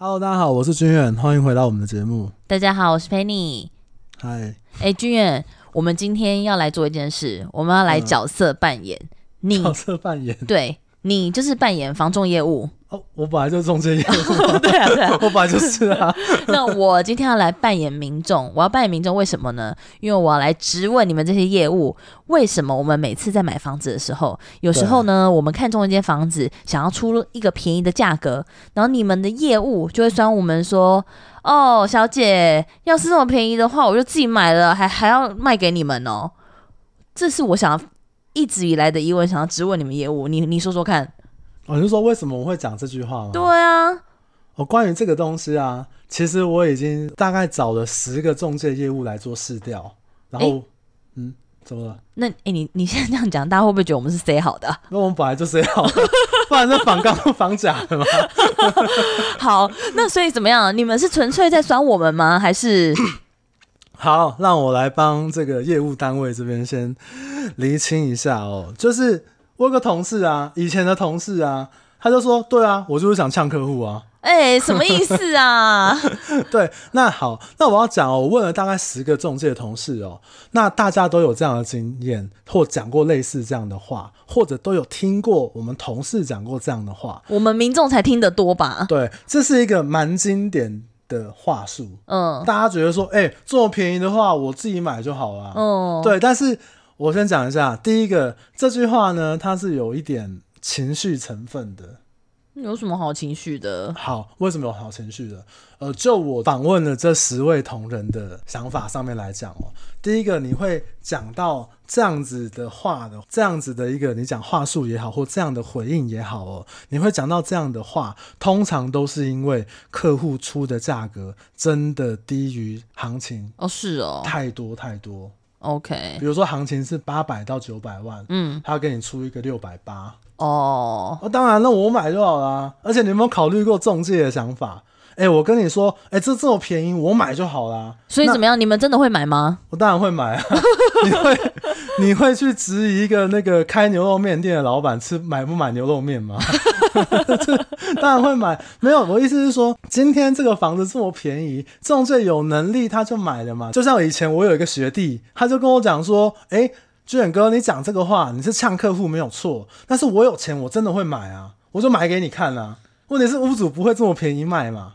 Hello，大家好，我是君远，欢迎回到我们的节目。大家好，我是 Penny。嗨，哎，君远，我们今天要来做一件事，我们要来角色扮演。嗯、你角色扮演，对，你就是扮演房仲业务。哦，我本来就中介业务，对啊，对啊，我本来就是啊。那我今天要来扮演民众，我要扮演民众，为什么呢？因为我要来质问你们这些业务，为什么我们每次在买房子的时候，有时候呢，我们看中一间房子，想要出一个便宜的价格，然后你们的业务就会酸我们说：“哦，小姐，要是这么便宜的话，我就自己买了，还还要卖给你们哦。”这是我想要一直以来的疑问，想要质问你们业务，你你说说看。我、哦、就说为什么我会讲这句话吗？对啊，哦，关于这个东西啊，其实我已经大概找了十个中介业务来做试调，然后，欸、嗯，怎么了？那哎、欸，你你现在这样讲，大家会不会觉得我们是 say 好的？那我们本来就 say 好的，不然这仿钢仿假的吗？好，那所以怎么样？你们是纯粹在酸我们吗？还是？好，让我来帮这个业务单位这边先厘清一下哦，就是。我有个同事啊，以前的同事啊，他就说：“对啊，我就是想呛客户啊。”哎，什么意思啊？对，那好，那我要讲哦，我问了大概十个中介的同事哦，那大家都有这样的经验，或讲过类似这样的话，或者都有听过我们同事讲过这样的话。我们民众才听得多吧？对，这是一个蛮经典的话术。嗯，大家觉得说，哎，这么便宜的话，我自己买就好了。嗯，对，但是。我先讲一下，第一个这句话呢，它是有一点情绪成分的。有什么好情绪的？好，为什么有好情绪的？呃，就我访问了这十位同仁的想法上面来讲哦，第一个你会讲到这样子的话的，这样子的一个你讲话术也好，或这样的回应也好哦，你会讲到这样的话，通常都是因为客户出的价格真的低于行情哦，是哦，太多太多。OK，比如说行情是八百到九百万，嗯，他要给你出一个六百八，哦，那当然那我买就好啦。而且你有没有考虑过中介的想法？哎、欸，我跟你说，哎、欸，这这么便宜，我买就好啦。所以怎么样？你们真的会买吗？我当然会买啊！你会你会去质疑一个那个开牛肉面店的老板吃买不买牛肉面吗？当然会买。没有，我意思是说，今天这个房子这么便宜，这种最有能力他就买了嘛。就像以前我有一个学弟，他就跟我讲说，哎、欸，军远哥，你讲这个话，你是呛客户没有错，但是我有钱，我真的会买啊，我就买给你看啊。问题是屋主不会这么便宜卖嘛？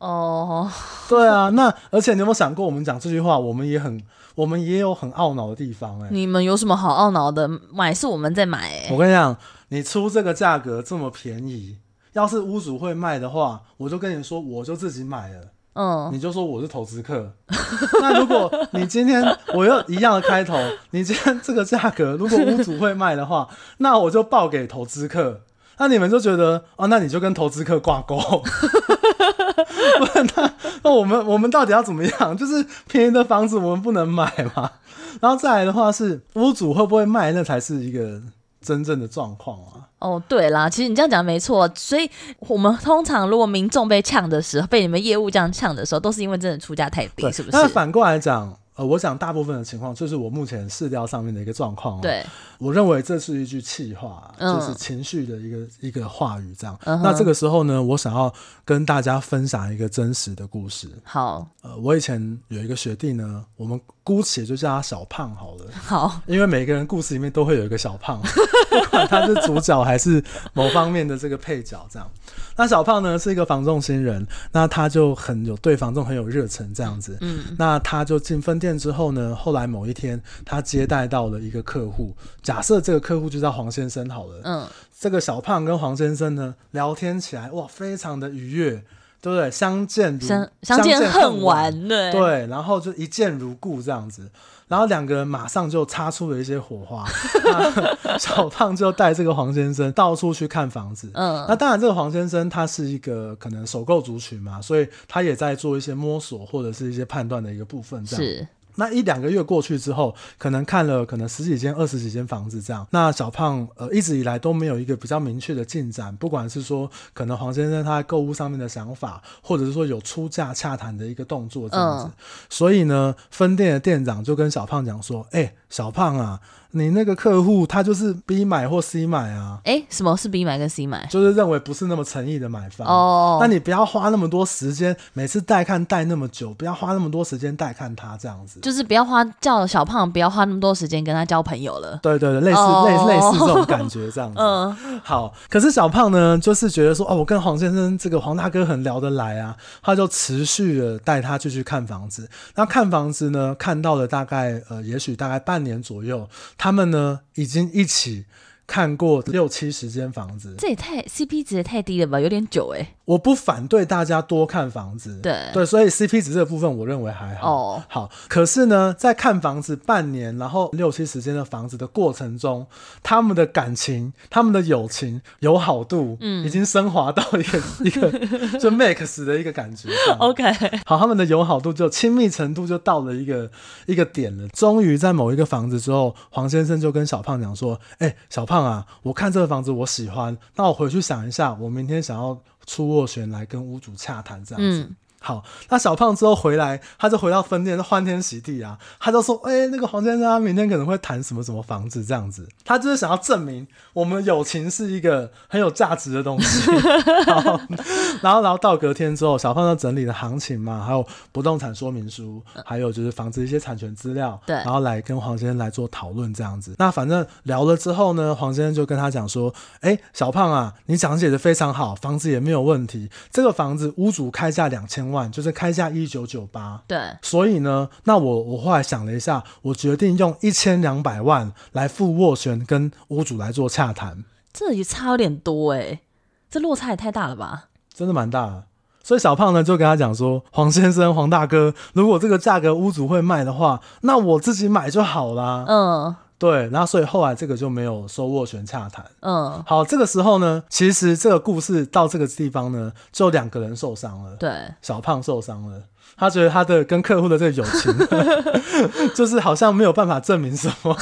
哦，oh. 对啊，那而且你有没有想过，我们讲这句话，我们也很，我们也有很懊恼的地方哎、欸。你们有什么好懊恼的？买是我们在买哎、欸。我跟你讲，你出这个价格这么便宜，要是屋主会卖的话，我就跟你说，我就自己买了。嗯，oh. 你就说我是投资客。那如果你今天我又一样的开头，你今天这个价格，如果屋主会卖的话，那我就报给投资客。那你们就觉得哦，那你就跟投资客挂钩。那那我们我们到底要怎么样？就是便宜的房子我们不能买吗？然后再来的话是屋主会不会卖，那才是一个真正的状况啊。哦，对啦，其实你这样讲没错。所以我们通常如果民众被呛的时候，被你们业务这样呛的时候，都是因为真的出价太低，是不是？是反过来讲。呃，我想大部分的情况就是我目前试调上面的一个状况。对，我认为这是一句气话，嗯、就是情绪的一个一个话语这样。嗯、那这个时候呢，我想要跟大家分享一个真实的故事。好，呃，我以前有一个学弟呢，我们姑且就叫他小胖好了。好，因为每个人故事里面都会有一个小胖，不管他是主角还是某方面的这个配角这样。那小胖呢是一个房仲新人，那他就很有对房仲很有热忱这样子。嗯，那他就进分店之后呢，后来某一天他接待到了一个客户，假设这个客户就叫黄先生好了。嗯，这个小胖跟黄先生呢聊天起来哇，非常的愉悦，对不对？相见如相，相见恨晚，对对，然后就一见如故这样子。然后两个人马上就擦出了一些火花，小胖就带这个黄先生到处去看房子。嗯，那当然这个黄先生他是一个可能首购族群嘛，所以他也在做一些摸索或者是一些判断的一个部分。这样是。那一两个月过去之后，可能看了可能十几间、二十几间房子这样。那小胖呃一直以来都没有一个比较明确的进展，不管是说可能黄先生他在购物上面的想法，或者是说有出价洽谈的一个动作这样子。嗯、所以呢，分店的店长就跟小胖讲说：“哎、欸，小胖啊，你那个客户他就是 B 买或 C 买啊。哎、欸，什么是 B 买跟 C 买？就是认为不是那么诚意的买方哦。那你不要花那么多时间，每次带看带那么久，不要花那么多时间带看他这样子。就是不要花叫小胖不要花那么多时间跟他交朋友了。对对对，类似、哦、类似类似这种感觉这样子。嗯，好。可是小胖呢，就是觉得说，哦，我跟黄先生这个黄大哥很聊得来啊，他就持续的带他继续看房子。那看房子呢，看到了大概呃，也许大概半年左右，他们呢已经一起。看过六七十间房子，这也太 CP 值也太低了吧，有点久哎。我不反对大家多看房子，对对，所以 CP 值这部分我认为还好。哦，好，可是呢，在看房子半年，然后六七十间的房子的过程中，他们的感情、他们的友情、友好度，嗯，已经升华到一个、嗯、一个 就 max 的一个感觉。OK，好，他们的友好度就亲密程度就到了一个一个点了。终于在某一个房子之后，黄先生就跟小胖讲说：“哎、欸，小胖。”啊！我看这个房子我喜欢，那我回去想一下，我明天想要出斡旋来跟屋主洽谈这样子。好，那小胖之后回来，他就回到分店，就欢天喜地啊，他就说：“哎、欸，那个黄先生，他明天可能会谈什么什么房子这样子。”他就是想要证明我们友情是一个很有价值的东西。然后，然后，然后到隔天之后，小胖就整理了行情嘛，还有不动产说明书，还有就是房子一些产权资料，对，然后来跟黄先生来做讨论这样子。那反正聊了之后呢，黄先生就跟他讲说：“哎、欸，小胖啊，你讲解的非常好，房子也没有问题。这个房子屋主开价两千。”万就是开价一九九八，对，所以呢，那我我后来想了一下，我决定用一千两百万来付斡旋，跟屋主来做洽谈。这也差有点多哎，这落差也太大了吧？真的蛮大的。所以小胖呢就跟他讲说：“黄先生，黄大哥，如果这个价格屋主会卖的话，那我自己买就好啦。”嗯。对，然后所以后来这个就没有收斡旋洽谈。嗯，好，这个时候呢，其实这个故事到这个地方呢，就两个人受伤了。对，小胖受伤了，他觉得他的跟客户的这个友情，就是好像没有办法证明什么。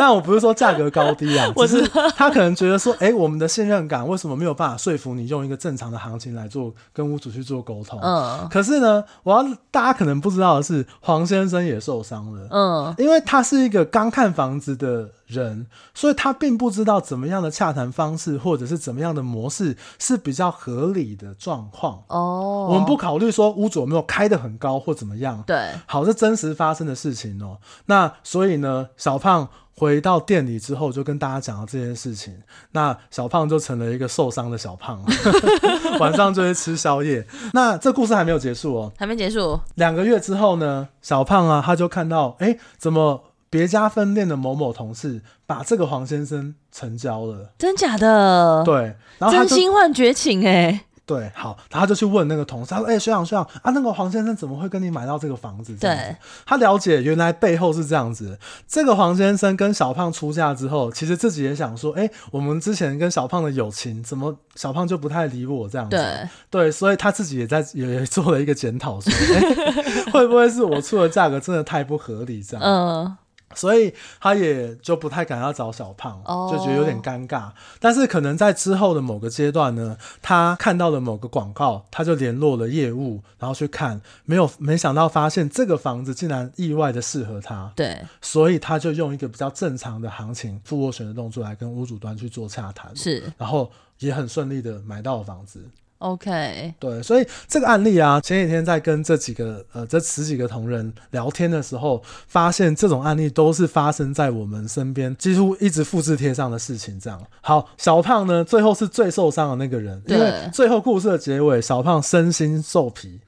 但我不是说价格高低啊，只是他可能觉得说，哎、欸，我们的信任感为什么没有办法说服你用一个正常的行情来做跟屋主去做沟通？嗯，可是呢，我要大家可能不知道的是，黄先生也受伤了。嗯，因为他是一个刚看房子的人，所以他并不知道怎么样的洽谈方式或者是怎么样的模式是比较合理的状况。哦，我们不考虑说屋主有没有开得很高或怎么样。对，好，是真实发生的事情哦。那所以呢，小胖。回到店里之后，就跟大家讲了这件事情。那小胖就成了一个受伤的小胖，晚上就会吃宵夜。那这故事还没有结束哦，还没结束。两个月之后呢，小胖啊，他就看到，哎，怎么别家分店的某某同事把这个黄先生成交了？真假的？对，然后真心换绝情哎。对，好，他就去问那个同事，他说：“哎、欸，学长，学长啊，那个黄先生怎么会跟你买到这个房子？”对，他了解原来背后是这样子。这个黄先生跟小胖出嫁之后，其实自己也想说：“哎、欸，我们之前跟小胖的友情，怎么小胖就不太理我这样子？”对，对，所以他自己也在也做了一个检讨，说：“欸、会不会是我出的价格真的太不合理？”这样，嗯。所以他也就不太敢要找小胖，oh. 就觉得有点尴尬。但是可能在之后的某个阶段呢，他看到了某个广告，他就联络了业务，然后去看，没有没想到发现这个房子竟然意外的适合他。对，所以他就用一个比较正常的行情付斡旋的动作来跟屋主端去做洽谈，是，然后也很顺利的买到了房子。OK，对，所以这个案例啊，前几天在跟这几个呃这十几个同仁聊天的时候，发现这种案例都是发生在我们身边，几乎一直复制贴上的事情。这样，好，小胖呢，最后是最受伤的那个人，因为最后故事的结尾，小胖身心受皮，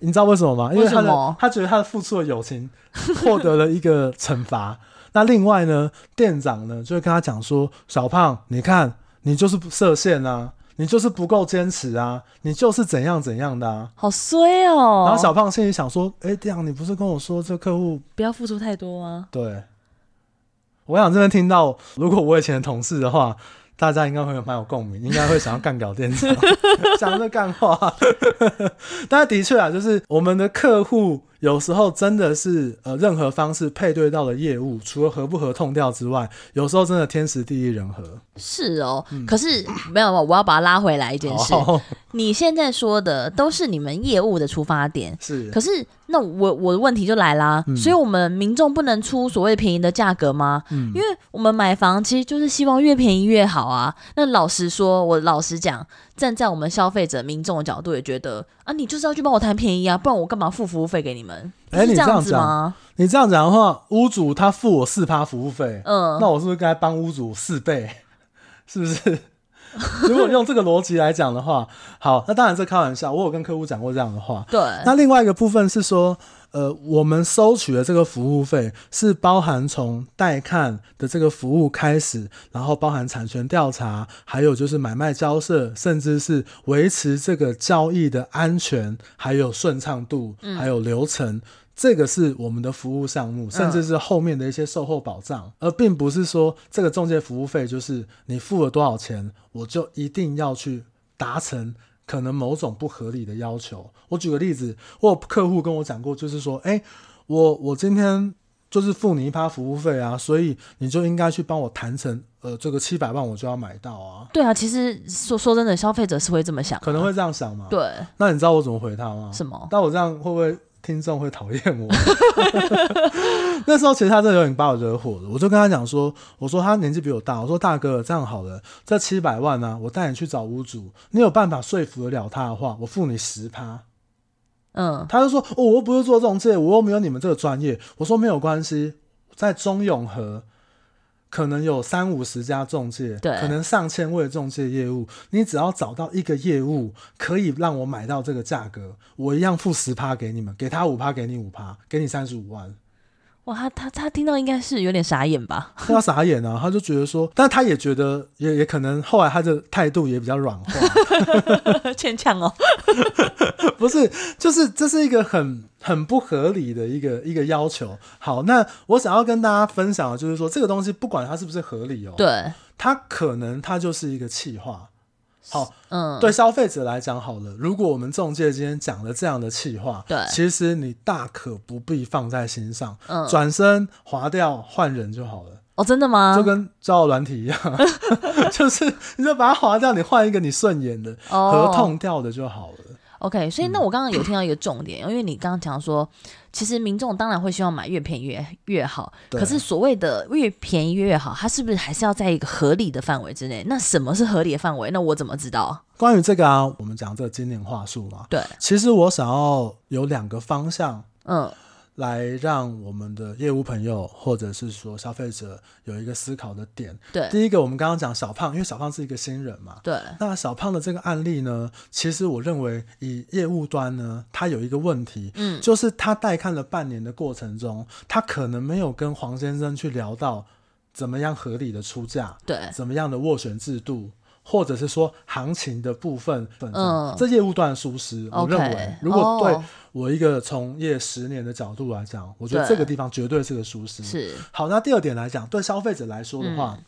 你知道为什么吗？因为他的他觉得他的付出的友情获得了一个惩罚。那另外呢，店长呢就会跟他讲说，小胖，你看你就是不设限啊。你就是不够坚持啊！你就是怎样怎样的啊！好衰哦！然后小胖心里想说：“哎、欸，这样你不是跟我说这客户不要付出太多吗？”对，我想这边听到，如果我以前的同事的话，大家应该会蛮有共鸣，应该会想要干掉店长，讲这干话。但是的确啊，就是我们的客户有时候真的是呃，任何方式配对到的业务，除了合不合痛调之外，有时候真的天时地利人和。是哦，嗯、可是没有，我要把它拉回来一件事。哦、你现在说的都是你们业务的出发点，是。可是那我我的问题就来啦，嗯、所以我们民众不能出所谓便宜的价格吗？嗯，因为我们买房其实就是希望越便宜越好啊。那老实说，我老实讲，站在我们消费者民众的角度，也觉得啊，你就是要去帮我谈便宜啊，不然我干嘛付服务费给你们？哎、欸，你这样讲，你这样讲的话，屋主他付我四趴服务费，嗯，那我是不是该帮屋主四倍？是不是？如果用这个逻辑来讲的话，好，那当然是开玩笑。我有跟客户讲过这样的话。对。那另外一个部分是说，呃，我们收取的这个服务费是包含从带看的这个服务开始，然后包含产权调查，还有就是买卖交涉，甚至是维持这个交易的安全，还有顺畅度，还有流程。嗯这个是我们的服务项目，甚至是后面的一些售后保障，嗯、而并不是说这个中介服务费就是你付了多少钱，我就一定要去达成可能某种不合理的要求。我举个例子，我有客户跟我讲过，就是说，哎，我我今天就是付你一趴服务费啊，所以你就应该去帮我谈成，呃，这个七百万我就要买到啊。对啊，其实说说真的，消费者是会这么想，可能会这样想嘛。对，那你知道我怎么回他吗？什么？但我这样会不会？听众会讨厌我，那时候其实他真的有点把我惹火了。我就跟他讲说：“我说他年纪比我大，我说大哥这样好了，这七百万呢、啊，我带你去找屋主，你有办法说服得了他的话，我付你十趴。”嗯，他就说：“哦，我又不是做中介，我又没有你们这个专业。”我说：“没有关系，在中永和。”可能有三五十家中介，对，可能上千位中介业务，你只要找到一个业务可以让我买到这个价格，我一样付十趴给你们，给他五趴，给你五趴，给你三十五万。哇，他他他听到应该是有点傻眼吧？他傻眼啊，他就觉得说，但他也觉得也也可能后来他的态度也比较软化，欠呛哦，不是，就是这是一个很很不合理的一个一个要求。好，那我想要跟大家分享的就是说，这个东西不管它是不是合理哦，对，它可能它就是一个企划。好，嗯，对消费者来讲，好了，如果我们中介今天讲了这样的气话，对，其实你大可不必放在心上，嗯，转身划掉换人就好了。哦，真的吗？就跟交友软体一样，就是你就把它划掉，你换一个你顺眼的、哦合同掉的就好了。OK，所以那我刚刚有听到一个重点，嗯、因为你刚刚讲说，其实民众当然会希望买越便宜越越好，可是所谓的越便宜越好，它是不是还是要在一个合理的范围之内？那什么是合理的范围？那我怎么知道？关于这个啊，我们讲这个经典话术嘛，对，其实我想要有两个方向，嗯。来让我们的业务朋友或者是说消费者有一个思考的点。对，第一个我们刚刚讲小胖，因为小胖是一个新人嘛。对。那小胖的这个案例呢，其实我认为以业务端呢，他有一个问题，嗯，就是他带看了半年的过程中，他可能没有跟黄先生去聊到怎么样合理的出价，对，怎么样的斡旋制度。或者是说行情的部分，嗯，这业务端疏失，我认为，如果对我一个从业十年的角度来讲，我觉得这个地方绝对是个疏失。是好，那第二点来讲，对消费者来说的话，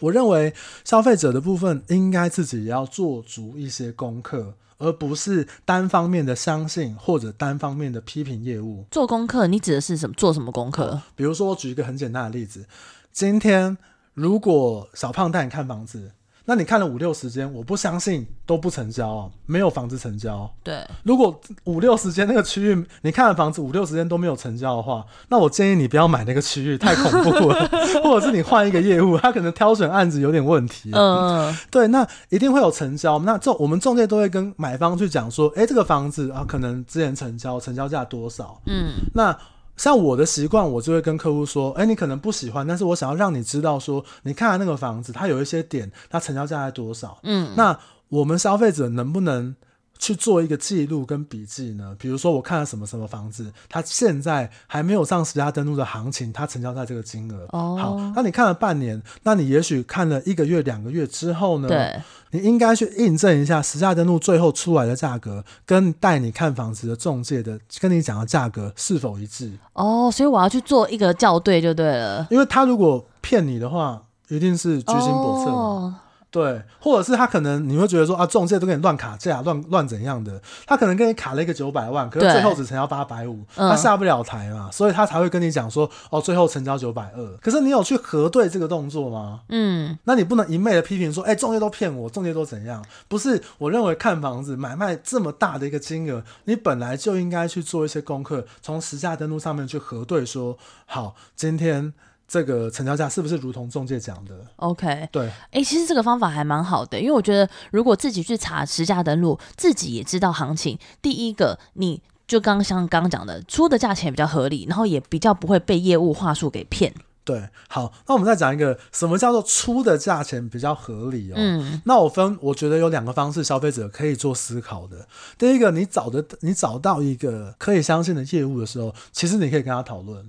我认为消费者的部分应该自己也要做足一些功课，而不是单方面的相信或者单方面的批评业务。做功课，你指的是什么？做什么功课？比如说，我举一个很简单的例子，今天如果小胖带你看房子。那你看了五六十间，我不相信都不成交啊，没有房子成交。对，如果五六十间那个区域你看了房子五六十间都没有成交的话，那我建议你不要买那个区域，太恐怖了。或者是你换一个业务，他可能挑选案子有点问题。嗯，对，那一定会有成交。那这我们中介都会跟买方去讲说，哎，这个房子啊，可能之前成交，成交价多少？嗯，那。像我的习惯，我就会跟客户说：“哎，你可能不喜欢，但是我想要让你知道，说你看了那个房子，它有一些点，它成交价在多少？嗯，那我们消费者能不能？”去做一个记录跟笔记呢？比如说我看了什么什么房子，它现在还没有上实价登录的行情，它成交在这个金额。哦，好，那你看了半年，那你也许看了一个月、两个月之后呢？对，你应该去印证一下实价登录最后出来的价格，跟带你看房子的中介的跟你讲的价格是否一致。哦，所以我要去做一个校对就对了。因为他如果骗你的话，一定是居心叵测。哦对，或者是他可能你会觉得说啊，中介都给你乱卡价，乱乱怎样的，他可能给你卡了一个九百万，可是最后只成交八百五，他下不了台嘛，所以他才会跟你讲说哦，最后成交九百二。可是你有去核对这个动作吗？嗯，那你不能一昧的批评说，哎，中介都骗我，中介都怎样？不是，我认为看房子买卖这么大的一个金额，你本来就应该去做一些功课，从实价登录上面去核对说，好，今天。这个成交价是不是如同中介讲的？OK，对，哎、欸，其实这个方法还蛮好的，因为我觉得如果自己去查实价登录，自己也知道行情。第一个，你就刚像刚刚讲的，出的价钱比较合理，然后也比较不会被业务话术给骗。对，好，那我们再讲一个什么叫做出的价钱比较合理哦。嗯，那我分，我觉得有两个方式，消费者可以做思考的。第一个，你找的你找到一个可以相信的业务的时候，其实你可以跟他讨论。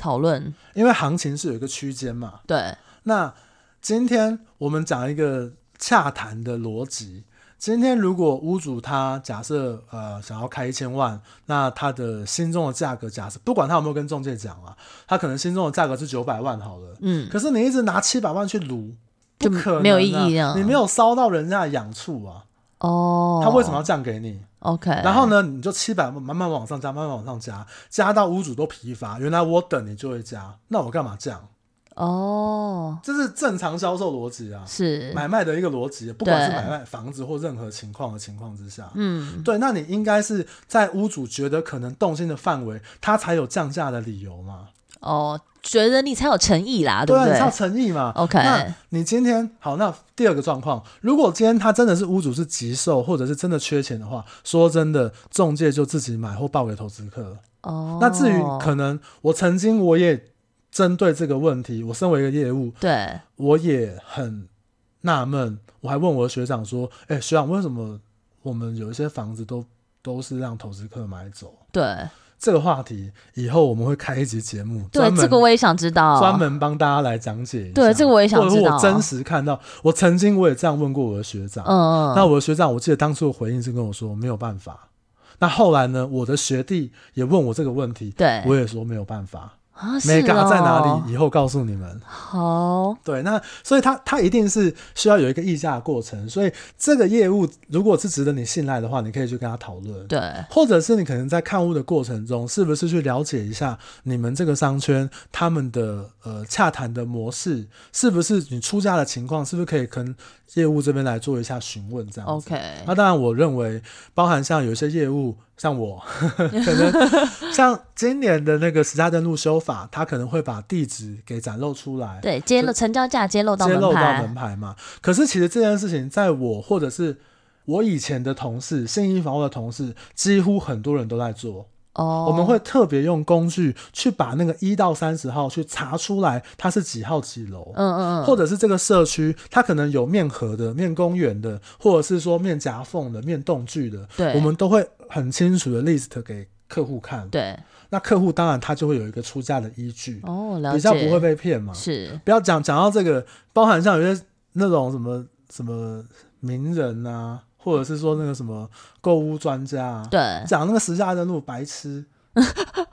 讨论，因为行情是有一个区间嘛。对。那今天我们讲一个洽谈的逻辑。今天如果屋主他假设呃想要开一千万，那他的心中的价格假设不管他有没有跟中介讲啊，他可能心中的价格是九百万好了。嗯。可是你一直拿七百万去撸，不可能啊，没有意义啊。你没有烧到人家的痒处啊。哦。他为什么要这样给你？OK，然后呢，你就七百万慢慢往上加，慢慢往上加，加到屋主都疲乏。原来我等你就会加，那我干嘛降？哦，这是正常销售逻辑啊，是买卖的一个逻辑，不管是买卖房子或任何情况的情况之下，嗯，对，那你应该是在屋主觉得可能动心的范围，他才有降价的理由嘛。哦。觉得你才有诚意啦，对不对？对，你才有诚意嘛。OK，那你今天好，那第二个状况，如果今天他真的是屋主是急售，或者是真的缺钱的话，说真的，中介就自己买或报给投资客。哦，那至于可能，我曾经我也针对这个问题，我身为一个业务，对，我也很纳闷，我还问我的学长说，哎、欸，学长，为什么我们有一些房子都都是让投资客买走？对。这个话题以后我们会开一集节目，对，这个我也想知道，专门帮大家来讲解一下。对，这个我也想知道。我真实看到，我曾经我也这样问过我的学长，嗯嗯，那我的学长，我记得当初的回应是跟我说没有办法。那后来呢，我的学弟也问我这个问题，对，我也说没有办法。啊，没嘎在哪里？以后告诉你们。好，对，那所以他他一定是需要有一个议价的过程，所以这个业务如果是值得你信赖的话，你可以去跟他讨论。对，或者是你可能在看屋的过程中，是不是去了解一下你们这个商圈他们的呃洽谈的模式，是不是你出价的情况，是不是可以跟业务这边来做一下询问这样子？OK。那当然，我认为包含像有一些业务。像我呵呵 可能 像今年的那个十家登录修法，他可能会把地址给展露出来，对，揭露成交价，揭露到揭露到门牌嘛。可是其实这件事情，在我或者是我以前的同事，信义房屋的同事，几乎很多人都在做。哦，我们会特别用工具去把那个一到三十号去查出来，它是几号几楼，嗯嗯嗯，或者是这个社区它可能有面河的、面公园的，或者是说面夹缝的、面栋距的，对，我们都会很清楚的 list 给客户看，对，那客户当然他就会有一个出价的依据，哦，比较不会被骗嘛，是，不要讲讲到这个，包含像有些那种什么什么名人啊。或者是说那个什么购物专家啊，对，讲那个时下登录白痴，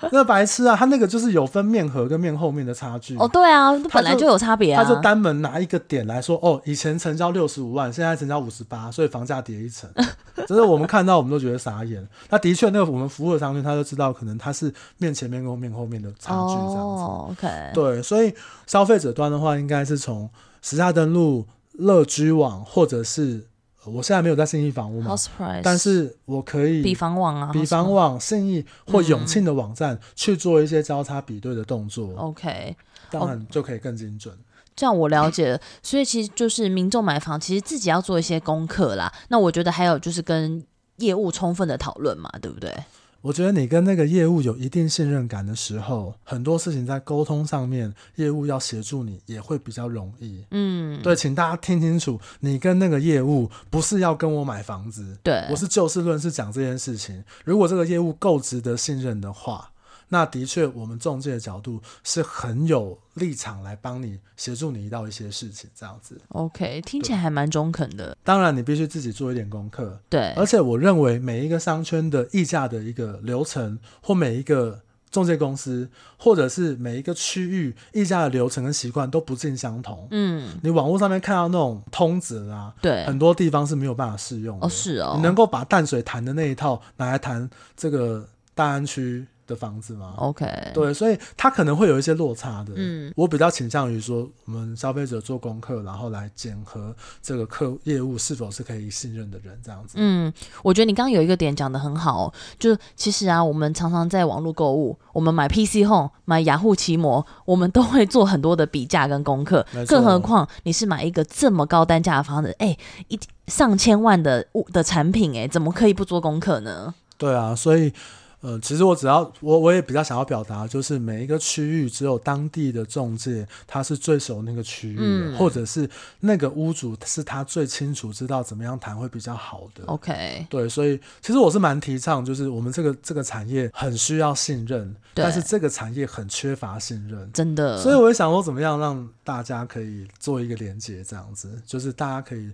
那个白痴啊，他那个就是有分面和跟面后面的差距。哦，对啊，本来就有差别啊。他就单门拿一个点来说，哦，以前成交六十五万，现在成交五十八，所以房价跌一层。只是我们看到，我们都觉得傻眼。那的确，那个我们服务的商圈，他就知道可能他是面前面跟面后面的差距这样子。哦，OK。对，所以消费者端的话，应该是从时下登录、乐居网或者是。我现在没有在信义房屋嘛，但是我可以比房网啊，比房网、信义或永庆的网站去做一些交叉比对的动作。OK，当然就可以更精准。这样我了解了，所以其实就是民众买房，其实自己要做一些功课啦。那我觉得还有就是跟业务充分的讨论嘛，对不对？我觉得你跟那个业务有一定信任感的时候，很多事情在沟通上面，业务要协助你也会比较容易。嗯，对，请大家听清楚，你跟那个业务不是要跟我买房子，对，我是就事论事讲这件事情。如果这个业务够值得信任的话。那的确，我们中介的角度是很有立场来帮你协助你到一些事情，这样子。OK，听起来还蛮中肯的。当然，你必须自己做一点功课。对，而且我认为每一个商圈的议价的一个流程，或每一个中介公司或者是每一个区域议价的流程跟习惯都不尽相同。嗯，你网络上面看到那种通则啊，对，很多地方是没有办法适用的。哦，是哦，你能够把淡水谈的那一套拿来谈这个大安区的房子吗？OK，对，所以他可能会有一些落差的。嗯，我比较倾向于说，我们消费者做功课，然后来检核这个客业务是否是可以信任的人，这样子。嗯，我觉得你刚刚有一个点讲的很好，就其实啊，我们常常在网络购物，我们买 PC Home、买雅虎奇摩，我们都会做很多的比价跟功课。更何况你是买一个这么高单价的房子，哎、欸，一上千万的物的产品、欸，哎，怎么可以不做功课呢？对啊，所以。呃，其实我只要我我也比较想要表达，就是每一个区域只有当地的中介，他是最熟那个区域，嗯、或者是那个屋主是他最清楚知道怎么样谈会比较好的。OK，对，所以其实我是蛮提倡，就是我们这个这个产业很需要信任，但是这个产业很缺乏信任，真的。所以我也想说，怎么样让大家可以做一个连接，这样子，就是大家可以。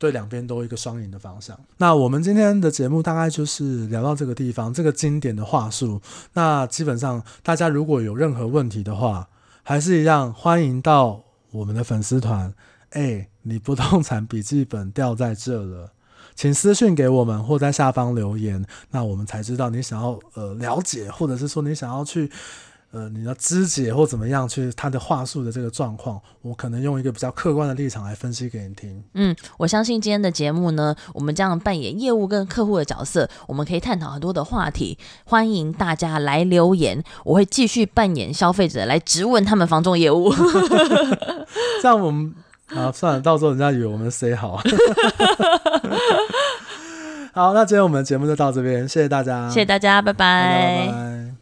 对两边都一个双赢的方向。那我们今天的节目大概就是聊到这个地方，这个经典的话术。那基本上大家如果有任何问题的话，还是一样欢迎到我们的粉丝团。哎，你不动产笔记本掉在这了，请私信给我们或在下方留言，那我们才知道你想要呃了解，或者是说你想要去。呃，你要肢解或怎么样去他的话术的这个状况，我可能用一个比较客观的立场来分析给你听。嗯，我相信今天的节目呢，我们这样扮演业务跟客户的角色，我们可以探讨很多的话题。欢迎大家来留言，我会继续扮演消费者来质问他们房仲业务。这样我们啊，算了，到时候人家以为我们 say 好。好，那今天我们的节目就到这边，谢谢大家，谢谢大家。拜拜。